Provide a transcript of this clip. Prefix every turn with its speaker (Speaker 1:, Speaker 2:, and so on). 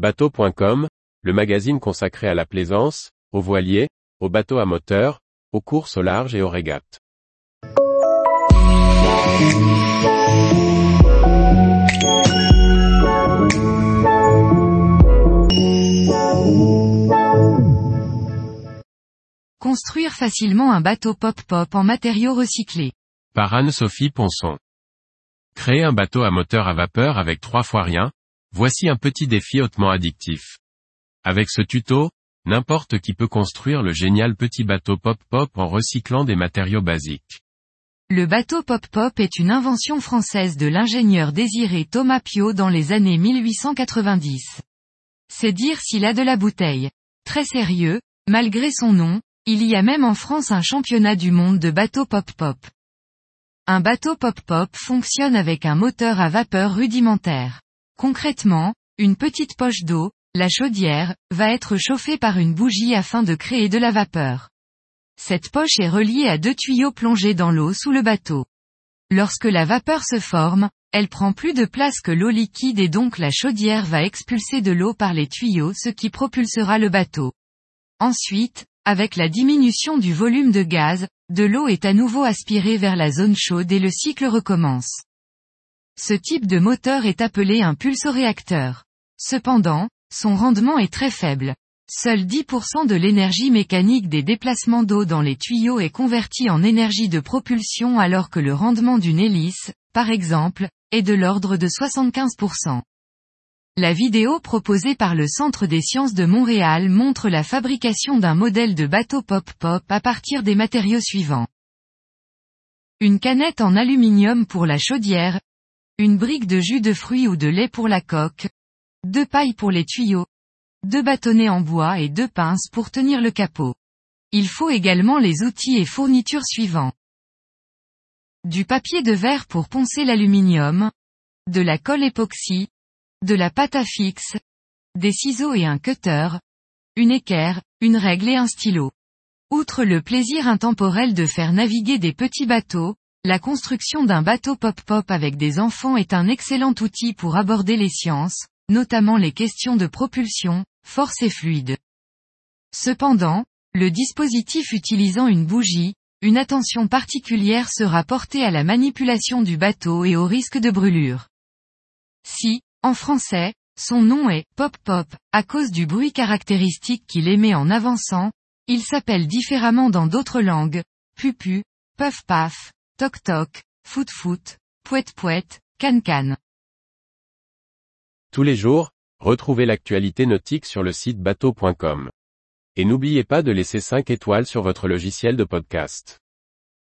Speaker 1: Bateau.com, le magazine consacré à la plaisance, aux voiliers, aux bateaux à moteur, aux courses au large et aux régates.
Speaker 2: Construire facilement un bateau pop-pop en matériaux recyclés.
Speaker 1: Par Anne-Sophie Ponson. Créer un bateau à moteur à vapeur avec trois fois rien, voici un petit défi hautement addictif. Avec ce tuto, n'importe qui peut construire le génial petit bateau pop-pop en recyclant des matériaux basiques.
Speaker 2: Le bateau pop-pop est une invention française de l'ingénieur désiré Thomas Piot dans les années 1890. C'est dire s'il a de la bouteille. Très sérieux, malgré son nom, il y a même en France un championnat du monde de bateaux pop-pop. Un bateau pop-pop fonctionne avec un moteur à vapeur rudimentaire. Concrètement, une petite poche d'eau, la chaudière, va être chauffée par une bougie afin de créer de la vapeur. Cette poche est reliée à deux tuyaux plongés dans l'eau sous le bateau. Lorsque la vapeur se forme, elle prend plus de place que l'eau liquide et donc la chaudière va expulser de l'eau par les tuyaux ce qui propulsera le bateau. Ensuite, avec la diminution du volume de gaz, de l'eau est à nouveau aspirée vers la zone chaude et le cycle recommence. Ce type de moteur est appelé un pulsoréacteur. Cependant, son rendement est très faible. Seul 10% de l'énergie mécanique des déplacements d'eau dans les tuyaux est convertie en énergie de propulsion alors que le rendement d'une hélice, par exemple, est de l'ordre de 75%. La vidéo proposée par le Centre des sciences de Montréal montre la fabrication d'un modèle de bateau pop-pop à partir des matériaux suivants. Une canette en aluminium pour la chaudière, une brique de jus de fruits ou de lait pour la coque, deux pailles pour les tuyaux, deux bâtonnets en bois et deux pinces pour tenir le capot. Il faut également les outils et fournitures suivants. Du papier de verre pour poncer l'aluminium, de la colle époxy, de la pâte à fixe, des ciseaux et un cutter, une équerre, une règle et un stylo. Outre le plaisir intemporel de faire naviguer des petits bateaux, la construction d'un bateau pop-pop avec des enfants est un excellent outil pour aborder les sciences, notamment les questions de propulsion, force et fluide. Cependant, le dispositif utilisant une bougie, une attention particulière sera portée à la manipulation du bateau et au risque de brûlure. Si, en français, son nom est pop-pop, à cause du bruit caractéristique qu'il émet en avançant, il s'appelle différemment dans d'autres langues, pupu, puff-paf, toc-toc, foot-foot, pouet-pouet, can-can.
Speaker 1: Tous les jours, retrouvez l'actualité nautique sur le site bateau.com. Et n'oubliez pas de laisser 5 étoiles sur votre logiciel de podcast.